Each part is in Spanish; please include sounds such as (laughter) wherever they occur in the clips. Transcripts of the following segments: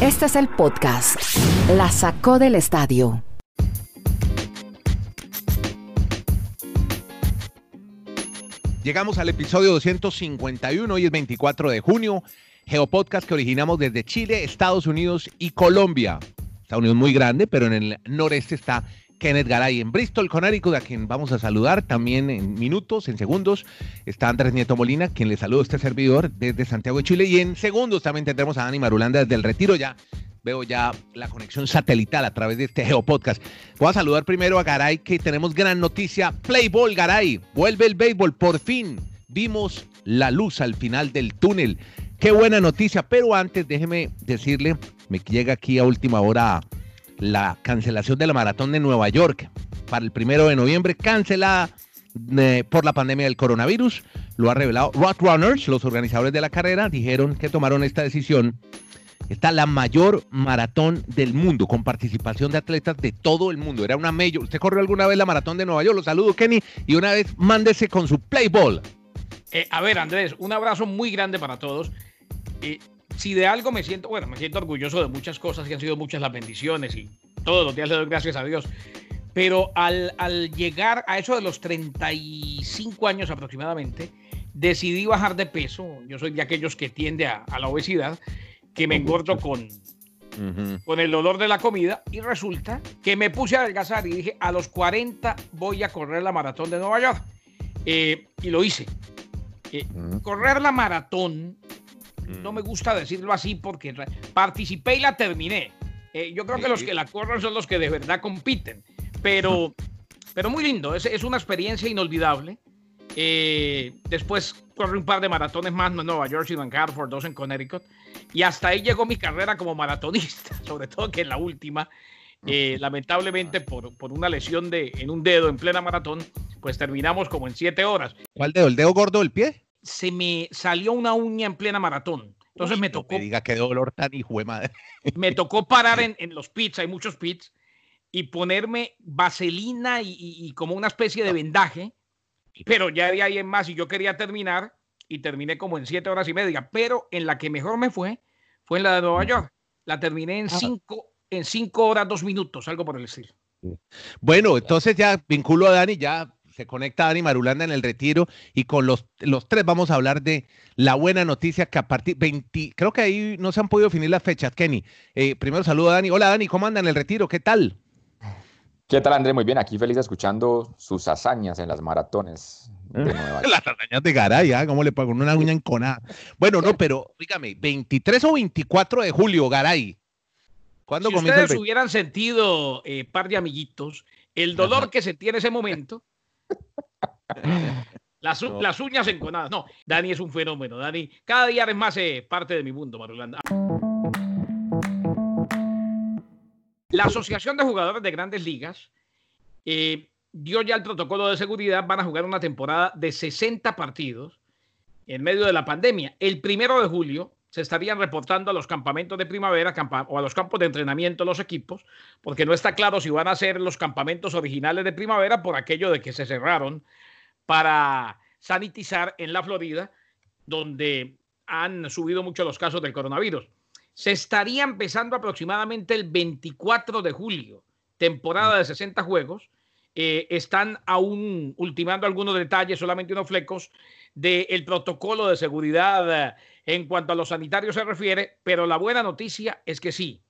Este es el podcast. La sacó del estadio. Llegamos al episodio 251, hoy es 24 de junio. Geopodcast que originamos desde Chile, Estados Unidos y Colombia. Estados Unidos muy grande, pero en el noreste está Kenneth Garay en Bristol, Connecticut, a quien vamos a saludar también en minutos, en segundos. Está Andrés Nieto Molina, quien le saluda a este servidor desde Santiago de Chile. Y en segundos también tendremos a Dani Marulanda desde el Retiro ya. Veo ya la conexión satelital a través de este Geopodcast. Voy a saludar primero a Garay, que tenemos gran noticia. Playball, Garay. Vuelve el béisbol. Por fin vimos la luz al final del túnel. Qué buena noticia. Pero antes, déjeme decirle, me llega aquí a última hora la cancelación de la maratón de Nueva York para el primero de noviembre, cancelada eh, por la pandemia del coronavirus. Lo ha revelado Runners, los organizadores de la carrera, dijeron que tomaron esta decisión. Está la mayor maratón del mundo, con participación de atletas de todo el mundo. Era una mayor. ¿Usted corrió alguna vez la maratón de Nueva York? Lo saludo, Kenny. Y una vez mándese con su play ball. Eh, a ver, Andrés, un abrazo muy grande para todos. Eh, si de algo me siento, bueno, me siento orgulloso de muchas cosas que han sido muchas las bendiciones y todos los días le doy gracias a Dios. Pero al, al llegar a eso de los 35 años aproximadamente, decidí bajar de peso. Yo soy de aquellos que tiende a, a la obesidad, que me engordo con, con el olor de la comida y resulta que me puse a adelgazar y dije, a los 40 voy a correr la maratón de Nueva York. Eh, y lo hice. Eh, correr la maratón no me gusta decirlo así porque participé y la terminé. Eh, yo creo que los que la corren son los que de verdad compiten. Pero, (laughs) pero muy lindo, es, es una experiencia inolvidable. Eh, después corrí un par de maratones más, no en Nueva York, sino en Hartford, dos en Connecticut. Y hasta ahí llegó mi carrera como maratonista, (laughs) sobre todo que en la última, eh, lamentablemente por, por, una lesión de, en un dedo en plena maratón, pues terminamos como en siete horas. ¿Cuál dedo? ¿El dedo gordo del pie? Se me salió una uña en plena maratón. Entonces me tocó. me diga qué dolor tan hijo de madre. (laughs) Me tocó parar en, en, los pits, hay muchos pits, y ponerme vaselina y, y, y, como una especie de vendaje. Pero ya de ahí en más, y yo quería terminar, y terminé como en siete horas y media. Pero en la que mejor me fue, fue en la de Nueva York. La terminé en cinco, en cinco horas, dos minutos, algo por el estilo. Bueno, entonces ya vinculo a Dani, ya se conecta Dani Marulanda en el retiro y con los, los tres vamos a hablar de la buena noticia que a partir 20, creo que ahí no se han podido definir las fechas, Kenny. Eh, primero saludo a Dani. Hola Dani, ¿cómo anda en el retiro? ¿Qué tal? ¿Qué tal André? Muy bien, aquí feliz escuchando sus hazañas en las maratones. De Nueva (laughs) las hazañas de Garay, ¿ah? ¿cómo le pago una uña enconada? Bueno, no, pero dígame, 23 o 24 de julio, Garay. ¿Cuándo si comienza ustedes el... hubieran sentido, eh, par de amiguitos, el dolor Ajá. que sentí en ese momento, las, no. las, uñas enconadas. No, Dani es un fenómeno. Dani, cada día es más eh, parte de mi mundo, Marulanda. La Asociación de Jugadores de Grandes Ligas eh, dio ya el protocolo de seguridad. Van a jugar una temporada de 60 partidos en medio de la pandemia. El primero de julio se estarían reportando a los campamentos de primavera o a los campos de entrenamiento los equipos, porque no está claro si van a ser los campamentos originales de primavera por aquello de que se cerraron para sanitizar en la Florida, donde han subido mucho los casos del coronavirus. Se estaría empezando aproximadamente el 24 de julio, temporada de 60 juegos. Eh, están aún ultimando algunos detalles, solamente unos flecos, del protocolo de seguridad en cuanto a los sanitarios se refiere, pero la buena noticia es que sí.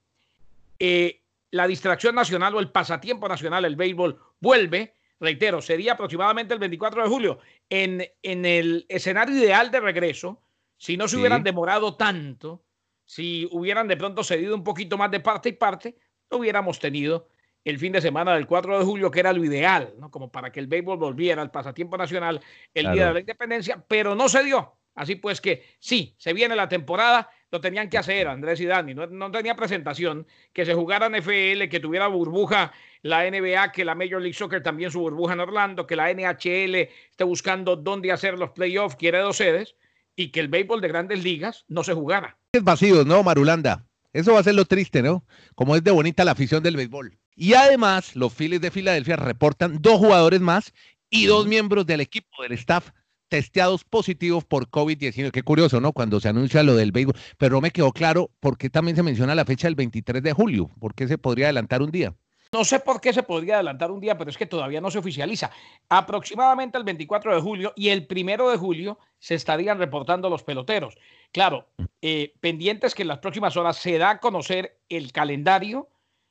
Eh, la distracción nacional o el pasatiempo nacional, el béisbol, vuelve, reitero, sería aproximadamente el 24 de julio. En, en el escenario ideal de regreso, si no se sí. hubieran demorado tanto, si hubieran de pronto cedido un poquito más de parte y parte, no hubiéramos tenido el fin de semana del 4 de julio, que era lo ideal, ¿no? como para que el béisbol volviera al pasatiempo nacional el claro. día de la independencia, pero no se dio. Así pues que sí, se viene la temporada, lo tenían que hacer Andrés y Dani, no, no tenía presentación, que se jugara NFL, que tuviera burbuja la NBA, que la Major League Soccer también su burbuja en Orlando, que la NHL esté buscando dónde hacer los playoffs, quiere dos sedes, y que el béisbol de grandes ligas no se jugara. Es vacío, ¿no, Marulanda? Eso va a ser lo triste, ¿no? Como es de bonita la afición del béisbol. Y además, los Phillies de Filadelfia reportan dos jugadores más y dos miembros del equipo, del staff testeados positivos por COVID-19. Qué curioso, ¿no? Cuando se anuncia lo del béisbol. Pero no me quedó claro por qué también se menciona la fecha del 23 de julio. ¿Por qué se podría adelantar un día? No sé por qué se podría adelantar un día, pero es que todavía no se oficializa. Aproximadamente el 24 de julio y el primero de julio se estarían reportando los peloteros. Claro, eh, pendientes que en las próximas horas se da a conocer el calendario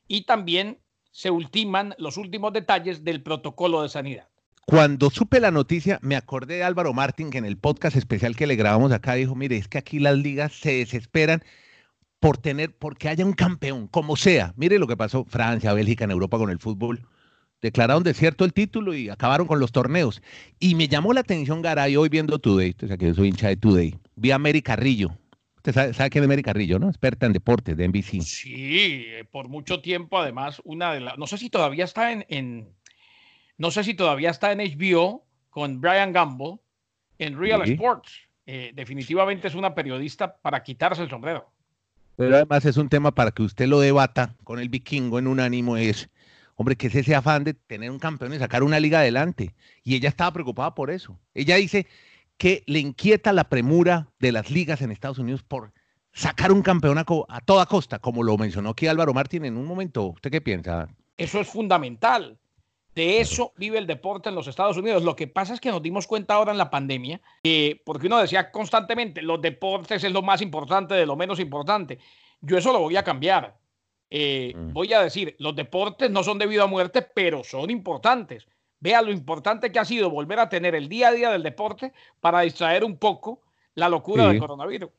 y también se ultiman los últimos detalles del protocolo de sanidad. Cuando supe la noticia, me acordé de Álvaro Martín, que en el podcast especial que le grabamos acá dijo, mire, es que aquí las ligas se desesperan por tener, porque haya un campeón, como sea. Mire lo que pasó Francia, Bélgica, en Europa con el fútbol. Declararon desierto el título y acabaron con los torneos. Y me llamó la atención, Garay, hoy viendo Today, o sea que yo soy hincha de Today, vi a Mary Carrillo. Usted sabe, quién es Mary Carrillo, ¿no? Experta en deportes de NBC. Sí, por mucho tiempo, además, una de las. No sé si todavía está en, en. no sé si todavía está en HBO con Brian Gamble en Real Sports. Eh, definitivamente es una periodista para quitarse el sombrero. Pero además es un tema para que usted lo debata con el vikingo en un ánimo, es, hombre, que es ese afán de tener un campeón y sacar una liga adelante. Y ella estaba preocupada por eso. Ella dice que le inquieta la premura de las ligas en Estados Unidos por sacar un campeón a, toda costa, como lo mencionó aquí Álvaro Martín en un momento. ¿Usted qué piensa? Eso es fundamental. De eso vive el deporte en los Estados Unidos. Lo que pasa es que nos dimos cuenta ahora en la pandemia, que, porque uno decía constantemente, los deportes es lo más importante de lo menos importante. Yo eso lo voy a cambiar. Eh, mm. Voy a decir, los deportes no son debido a muerte, pero son importantes. Vea lo importante que ha sido volver a tener el día a día del deporte para distraer un poco la locura del coronavirus.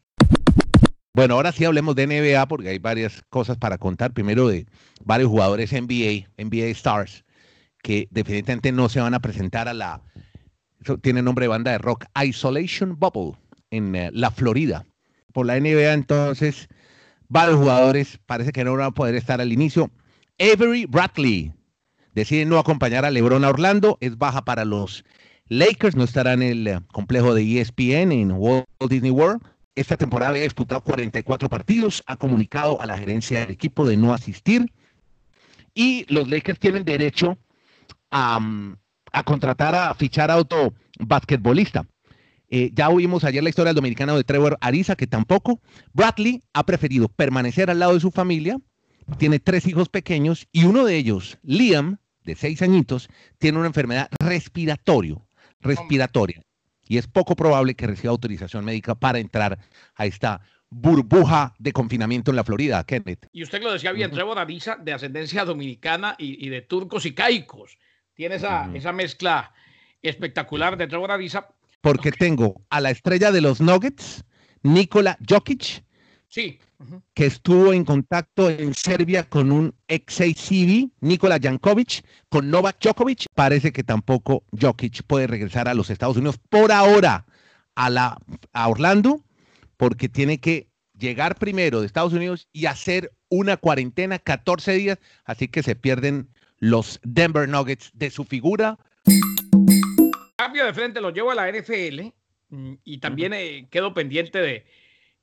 Bueno, ahora sí hablemos de NBA porque hay varias cosas para contar. Primero de varios jugadores NBA, NBA Stars que definitivamente no se van a presentar a la, eso tiene nombre de banda de rock, Isolation Bubble en eh, la Florida. Por la NBA entonces, varios jugadores parece que no van a poder estar al inicio. Avery Bradley decide no acompañar a LeBron a Orlando, es baja para los Lakers, no estará en el eh, complejo de ESPN en Walt Disney World. Esta temporada había disputado 44 partidos, ha comunicado a la gerencia del equipo de no asistir y los Lakers tienen derecho a, contratar, a fichar a otro basquetbolista. Eh, ya oímos ayer la historia del dominicano de Trevor Ariza, que tampoco. Bradley ha preferido permanecer al lado de su familia, tiene tres hijos pequeños y uno de ellos, Liam, de seis añitos, tiene una enfermedad respiratorio, respiratoria. Y es poco probable que reciba autorización médica para entrar a esta burbuja de confinamiento en la Florida, Kenneth. Y usted lo decía bien, Trevor Ariza, de ascendencia dominicana y, y de turcos y caicos. Tiene esa, esa mezcla espectacular de Trevor Ariza. Porque tengo a la estrella de los Nuggets, Nikola Jokic, sí. que estuvo en contacto en Serbia con un ex ACB, Nikola Jankovic, con Novak Djokovic. Parece que tampoco Jokic puede regresar a los Estados Unidos por ahora a, la, a Orlando, porque tiene que llegar primero de Estados Unidos y hacer una cuarentena 14 días, así que se pierden los Denver Nuggets de su figura. Cambio de frente lo llevo a la NFL mm, y también eh, quedo pendiente de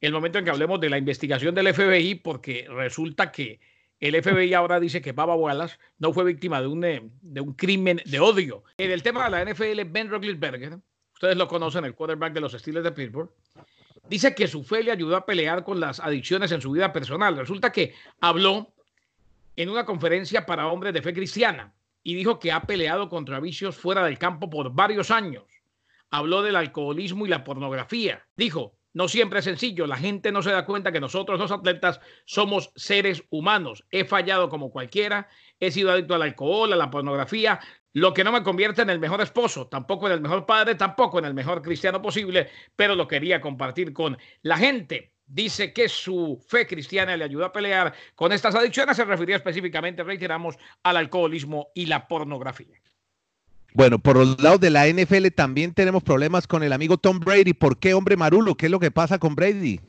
el momento en que hablemos de la investigación del FBI porque resulta que el FBI ahora dice que Baba Wallace no fue víctima de un, eh, de un crimen de odio. En el tema de la NFL, Ben Roethlisberger, ustedes lo conocen, el quarterback de los Steelers de Pittsburgh, dice que su fe le ayudó a pelear con las adicciones en su vida personal. Resulta que habló en una conferencia para hombres de fe cristiana y dijo que ha peleado contra vicios fuera del campo por varios años. Habló del alcoholismo y la pornografía. Dijo, no siempre es sencillo, la gente no se da cuenta que nosotros los atletas somos seres humanos. He fallado como cualquiera, he sido adicto al alcohol, a la pornografía, lo que no me convierte en el mejor esposo, tampoco en el mejor padre, tampoco en el mejor cristiano posible, pero lo quería compartir con la gente dice que su fe cristiana le ayudó a pelear con estas adicciones. Se refirió específicamente, reiteramos, al alcoholismo y la pornografía. Bueno, por los lados de la NFL también tenemos problemas con el amigo Tom Brady. ¿Por qué, hombre Marulo? ¿Qué es lo que pasa con Brady?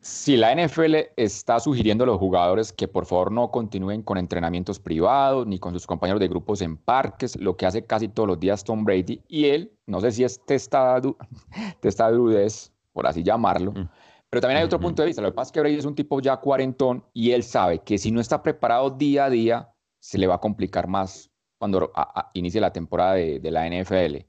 Si la NFL está sugiriendo a los jugadores que por favor no continúen con entrenamientos privados ni con sus compañeros de grupos en parques, lo que hace casi todos los días Tom Brady, y él, no sé si es (laughs) testadudez, por así llamarlo, mm. Pero también hay otro punto de vista. Lo que pasa es que Brady es un tipo ya cuarentón y él sabe que si no está preparado día a día, se le va a complicar más cuando inicie la temporada de, la NFL.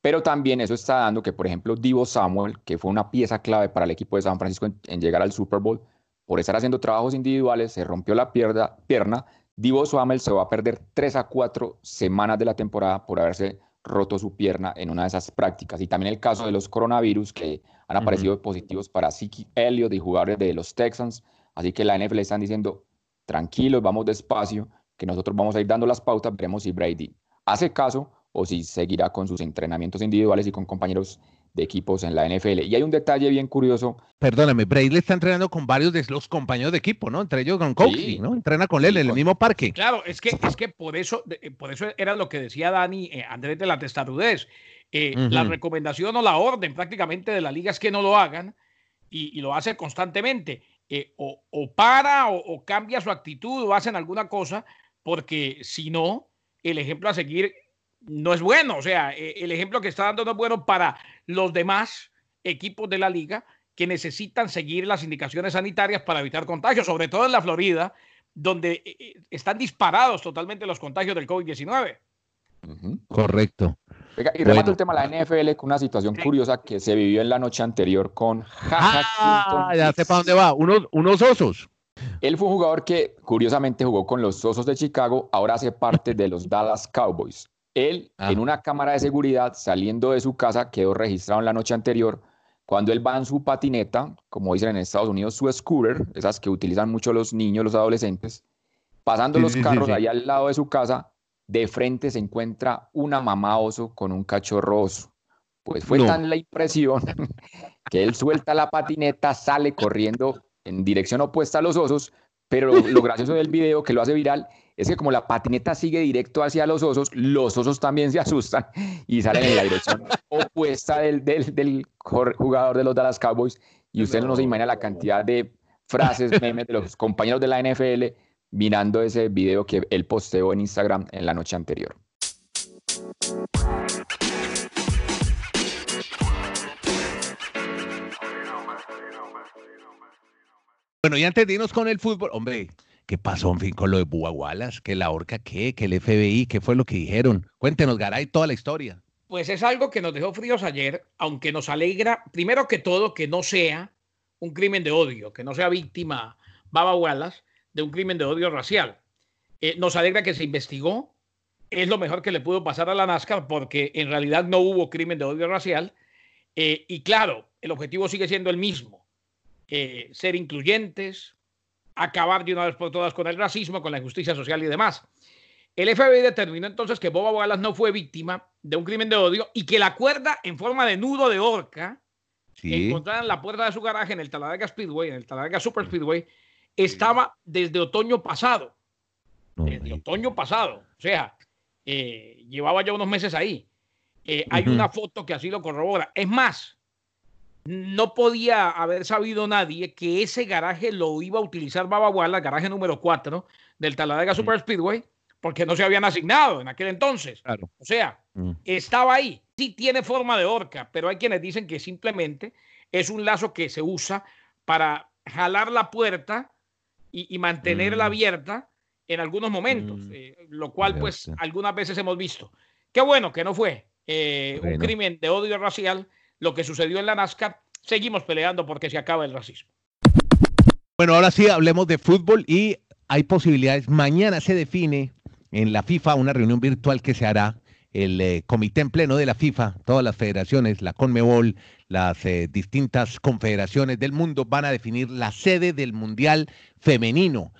Pero también eso está dando que, por ejemplo, Divo Samuel, que fue una pieza clave para el equipo de San Francisco en, llegar al Super Bowl, por estar haciendo trabajos individuales, se rompió la pierna, pierna. Divo Samuel se va a perder tres a cuatro semanas de la temporada por haberse roto su pierna en una de esas prácticas. Y también el caso de los coronavirus que han aparecido positivos para Siki Elliott y jugadores de los Texans. Así que la NFL están diciendo, tranquilos, vamos despacio, que nosotros vamos a ir dando las pautas, veremos si Brady hace caso o si seguirá con sus entrenamientos individuales y con compañeros de equipos en la NFL. Y hay un detalle bien curioso. Perdóname, Brady le está entrenando con varios de los compañeros de equipo, ¿no? Entre ellos con ¿no? Entrena con él en el mismo parque. Claro, es que, es que por eso, por eso era lo que decía Dani eh, Andrés de la testarudez. Eh, la recomendación o la orden prácticamente de la liga es que no lo hagan y, lo hace constantemente. Eh, o, para o, o, cambia su actitud o hacen alguna cosa, porque si no, el ejemplo a seguir no es bueno. O sea, e, el ejemplo que está dando no es bueno para los demás equipos de la liga que necesitan seguir las indicaciones sanitarias para evitar contagios, sobre todo en la Florida, donde eh, eh, están disparados totalmente los contagios del COVID-19. Correcto. y remato el tema de la NFL con una situación curiosa que se vivió en la noche anterior con ah, ya sé para dónde va, unos, unos osos. Él fue un jugador que curiosamente jugó con los Osos de Chicago, ahora hace parte de los Dallas Cowboys. Él, ah. en una cámara de seguridad, saliendo de su casa, quedó registrado en la noche anterior, cuando él va en su patineta, como dicen en Estados Unidos, su scooter, esas que utilizan mucho los niños, los adolescentes, pasando los carros ahí al lado de su casa, de frente se encuentra una mamá oso con un cachorro oso. Pues fue tan la impresión (laughs) que él suelta la patineta, sale corriendo en dirección opuesta a los osos, pero lo gracioso del video que lo hace viral es que como la patineta sigue directo hacia los osos, los osos también se asustan y salen en la dirección opuesta del, del, jugador de los Dallas Cowboys. Y usted no. se imagina la cantidad de frases, memes de los compañeros de la NFL mirando ese video que él posteó en Instagram en la noche anterior. Bueno, y antes de irnos con el fútbol, hombre, ¿Qué pasó, en fin, con lo de Búa ¿Que la horca qué? ¿Que el FBI? ¿Qué fue lo que dijeron? Cuéntenos, Garay, toda la historia. Pues es algo que nos dejó fríos ayer, aunque nos alegra, primero que todo, que no sea un crimen de odio, que no sea víctima Baba Wallace de un crimen de odio racial. Eh, nos alegra que se investigó, es lo mejor que le pudo pasar a la NASCAR porque en realidad no hubo crimen de odio racial. Eh, y claro, el objetivo sigue siendo el mismo, eh, ser incluyentes, acabar de una vez por todas con el racismo, con la injusticia social y demás. El FBI determinó entonces que Boba Wallace no fue víctima de un crimen de odio y que la cuerda en forma de nudo de horca encontrada en la puerta de su garaje en el Talladega Speedway, en el Talladega Super Speedway, estaba desde otoño pasado. desde otoño pasado. O sea, eh, llevaba ya unos meses ahí. Eh, hay una foto que así lo corrobora. Es más, no podía haber sabido nadie que ese garaje lo iba a utilizar Baba el garaje número 4 del Talladega Super Speedway, porque no se habían asignado en aquel entonces. O sea, mm. estaba ahí. Sí tiene forma de horca, pero hay quienes dicen que simplemente es un lazo que se usa para jalar la puerta y, mantenerla mm. abierta en algunos momentos, mm. eh, lo cual pues algunas veces hemos visto. Qué bueno que no fue eh, un crimen de odio racial, lo que sucedió en la NASCAR, seguimos peleando porque se acaba el racismo. Bueno, ahora sí hablemos de fútbol y hay posibilidades. Mañana se define en la FIFA una reunión virtual que se hará el eh, comité en pleno de la FIFA, todas las federaciones, la CONMEBOL, las eh, distintas confederaciones del mundo van a definir la sede del Mundial Femenino.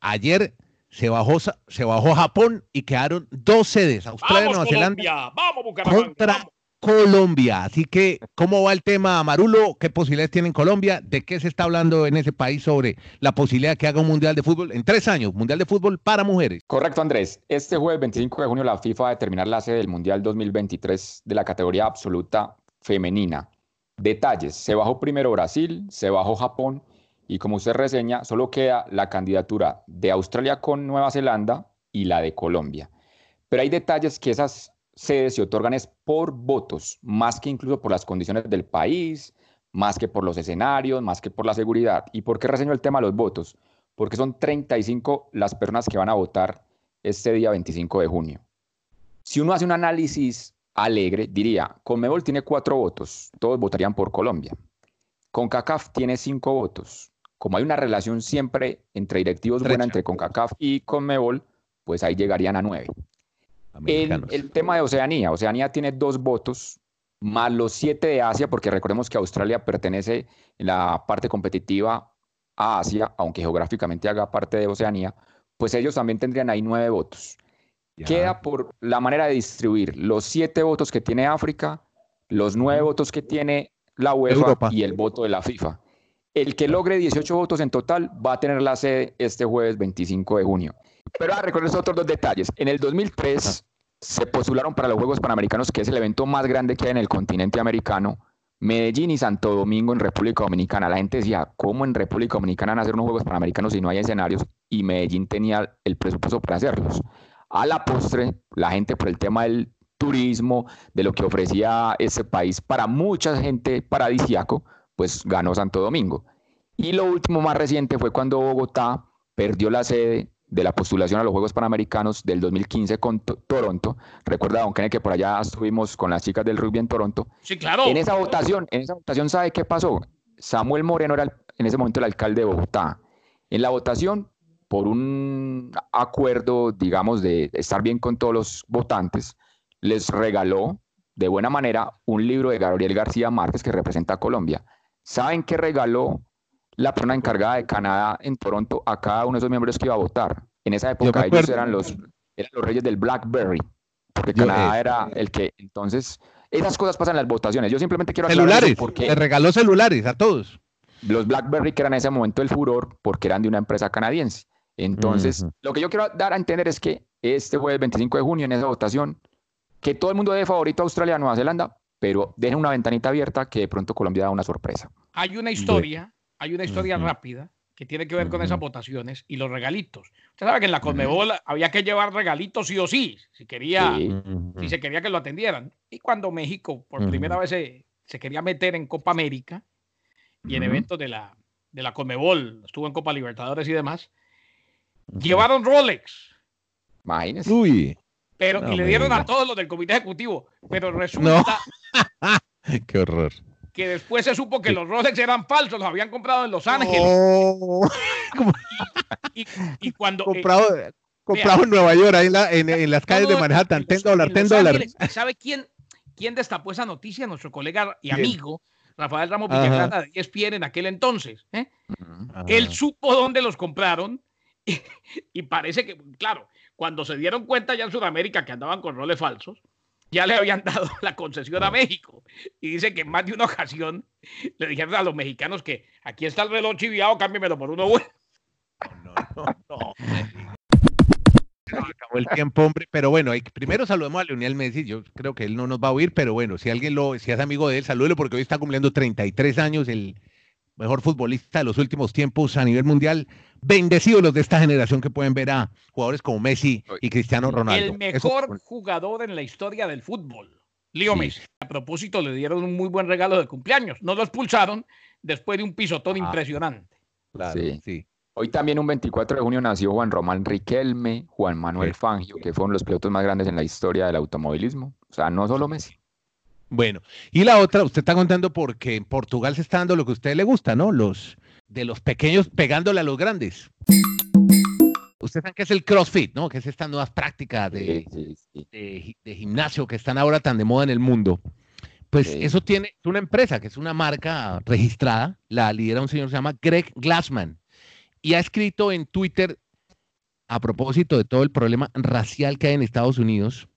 Ayer se bajó, se bajó Japón y quedaron dos sedes, Australia y Nueva Zelanda, vamos, contra Colombia. Así que, ¿cómo va el tema, Marulo? ¿Qué posibilidades tiene Colombia? ¿De qué se está hablando en ese país sobre la posibilidad que haga un Mundial de Fútbol en tres años? Mundial de Fútbol para mujeres. Correcto, Andrés. Este jueves 25 de junio la FIFA va a determinar la sede del Mundial 2023 de la categoría absoluta femenina. Detalles. Se bajó primero Brasil, se bajó Japón y como usted reseña, solo queda la candidatura de Australia con Nueva Zelanda y la de Colombia. Pero hay detalles que esas sedes se otorgan es por votos, más que incluso por las condiciones del país, más que por los escenarios, más que por la seguridad. ¿Y por qué reseño el tema de los votos? Porque son 35 las personas que van a votar este día 25 de junio. Si uno hace un análisis alegre, diría, Conmebol tiene cuatro votos, todos votarían por Colombia. CONCACAF tiene cinco votos. Como hay una relación siempre entre directivos buena entre CONCACAF y Conmebol, pues ahí llegarían a nueve. El, el, tema de Oceanía, Oceanía tiene dos votos, más los siete de Asia, porque recordemos que Australia pertenece en la parte competitiva a Asia, aunque geográficamente haga parte de Oceanía, pues ellos también tendrían ahí nueve votos. Queda por la manera de distribuir los siete votos que tiene África, los nueve votos que tiene la UEFA y el voto de la FIFA. El que logre 18 votos en total va a tener la sede este jueves 25 de junio. Pero a recordar otros dos detalles. En el 2003 se postularon para los Juegos Panamericanos, que es el evento más grande que hay en el continente americano, Medellín y Santo Domingo en República Dominicana. La gente decía, ¿cómo en República Dominicana van a hacer unos Juegos Panamericanos si no hay escenarios? Y Medellín tenía el presupuesto para hacerlos. A la postre, la gente por el tema del turismo, de lo que ofrecía ese país para mucha gente paradisiaco, pues ganó Santo Domingo. Y lo último más reciente fue cuando Bogotá perdió la sede de la postulación a los Juegos Panamericanos del 2015 con Toronto. Recuerda, Don Kenneth, que por allá estuvimos con las chicas del rugby en Toronto. Sí, claro. En esa votación, en esa votación, ¿sabe qué pasó? Samuel Moreno era en ese momento el alcalde de Bogotá. En la votación, por un acuerdo, digamos, de estar bien con todos los votantes, les regaló de buena manera un libro de Gabriel García Márquez que representa a Colombia. ¿Saben qué regaló la persona encargada de Canadá en Toronto a cada uno de esos miembros que iba a votar? En esa época ellos eran los, eran los reyes del BlackBerry, porque Canadá era el que entonces... Esas cosas pasan en las votaciones. Yo simplemente quiero celulares, porque le regaló celulares a todos. Los BlackBerry que eran en ese momento el furor porque eran de una empresa canadiense. Entonces, lo que yo quiero dar a entender es que este jueves 25 de junio en esa votación que todo el mundo dé favorito a Australia, Nueva Zelanda, pero dejen una ventanita abierta que de pronto Colombia da una sorpresa. Hay una historia, hay una historia rápida que tiene que ver con esas votaciones y los regalitos. Usted sabe que en la Conmebol había que llevar regalitos sí o sí, si quería, si se quería que lo atendieran. Y cuando México por primera vez se, quería meter en Copa América y en eventos de la, de la Conmebol, estuvo en Copa Libertadores y demás, llevaron Rolex. Imagínese. Uy. Pero, y le dieron a todos los del comité ejecutivo. Pero resulta. (laughs) Qué horror. Que después se supo que los Rolex eran falsos, los habían comprado en Los Ángeles. (laughs) Y, cuando. Eh, comprado, comprado en Nueva York, ahí en, las calles de Manhattan. Ten dólar, ten dólar. ¿Sabe quién, quién destapó esa noticia? Nuestro colega y amigo, Rafael Ramos Villagrana de ESPN en aquel entonces. ¿eh? Él supo dónde los compraron (laughs) y parece que, claro, cuando se dieron cuenta ya en Sudamérica que andaban con roles falsos, ya le habían dado (laughs) la concesión a México. Y dice que en más de una ocasión le dijeron a los mexicanos que aquí está el reloj chiviado, cámbiamelo por uno bueno. No, no, no. acabó el tiempo, hombre. Pero bueno, primero saludemos a Leonel Messi. Yo creo que él no nos va a oír, pero bueno, si alguien lo, si es amigo de él, salúdelo porque hoy está cumpliendo 33 años, el mejor futbolista de los últimos tiempos a nivel mundial bendecidos los de esta generación que pueden ver a jugadores como Messi y Cristiano Ronaldo. El mejor jugador en la historia del fútbol, Leo Messi. A propósito, le dieron un muy buen regalo de cumpleaños. No lo expulsaron después de un pisotón ah. impresionante. Claro, sí. Hoy también un 24 de junio nació Juan Román Riquelme, Juan Manuel Fangio, que fueron los pilotos más grandes en la historia del automovilismo. O sea, no solo Messi. Bueno, y la otra, usted está contando porque en Portugal se está dando lo que a usted le gusta, ¿no? Los, de los pequeños pegándole a los grandes. Ustedes saben que es el CrossFit, ¿no? Que es esta nueva práctica de, de, gimnasio que están ahora tan de moda en el mundo. Pues eso tiene una empresa que es una marca registrada, la lidera un señor que se llama Greg Glassman y ha escrito en Twitter a propósito de todo el problema racial que hay en Estados Unidos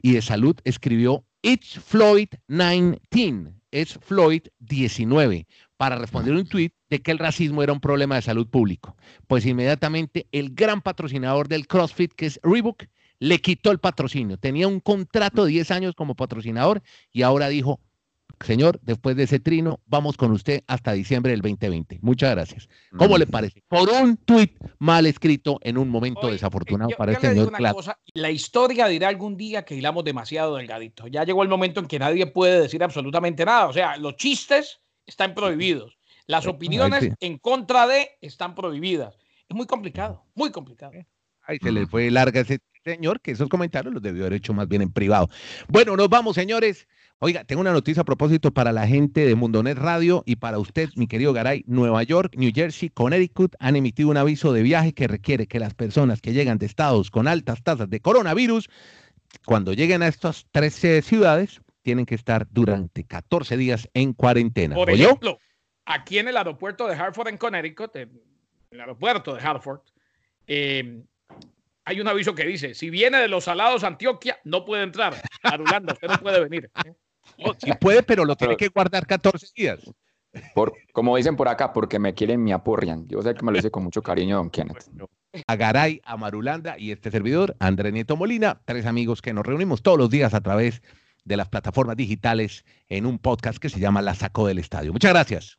y de salud, escribió It's Floyd 19, es Floyd 19, para responder un tuit de que el racismo era un problema de salud público. Pues inmediatamente el gran patrocinador del CrossFit, que es Reebok, le quitó el patrocinio. Tenía un contrato de 10 años como patrocinador y ahora dijo, señor, después de ese trino, vamos con usted hasta diciembre del 2020. Muchas gracias. ¿Cómo le parece? Por un tuit mal escrito en un momento desafortunado para este señor. la historia dirá algún día que hilamos demasiado delgadito. Ya llegó el momento en que nadie puede decir absolutamente nada. O sea, los chistes están prohibidos. Las opiniones en contra de están prohibidas. Es muy complicado, muy complicado. Ahí se le fue larga ese señor que esos comentarios los debió haber hecho más bien en privado. Bueno, nos vamos, señores. Oiga, tengo una noticia a propósito para la gente de Mundonet Radio y para usted, mi querido Garay. Nueva York, New Jersey, Connecticut han emitido un aviso de viaje que requiere que las personas que llegan de estados con altas tasas de coronavirus, cuando lleguen a estas 13 ciudades, tienen que estar durante 14 días en cuarentena. Por ejemplo, aquí en el aeropuerto de Hartford, en Connecticut, en el aeropuerto de Hartford, eh, hay un aviso que dice, si viene de los salados Antioquia, no puede entrar. Arulanda, usted no puede venir. Sí puede, pero lo tiene que guardar 14 días. Por, como dicen por acá, porque me quieren, me aporrean. Yo sé que me lo dice con mucho cariño, don Kenneth. a Garay, a Marulanda y este servidor, André Nieto Molina, tres amigos que nos reunimos todos los días a través de las plataformas digitales en un podcast que se llama La Saco del Estadio. Muchas gracias.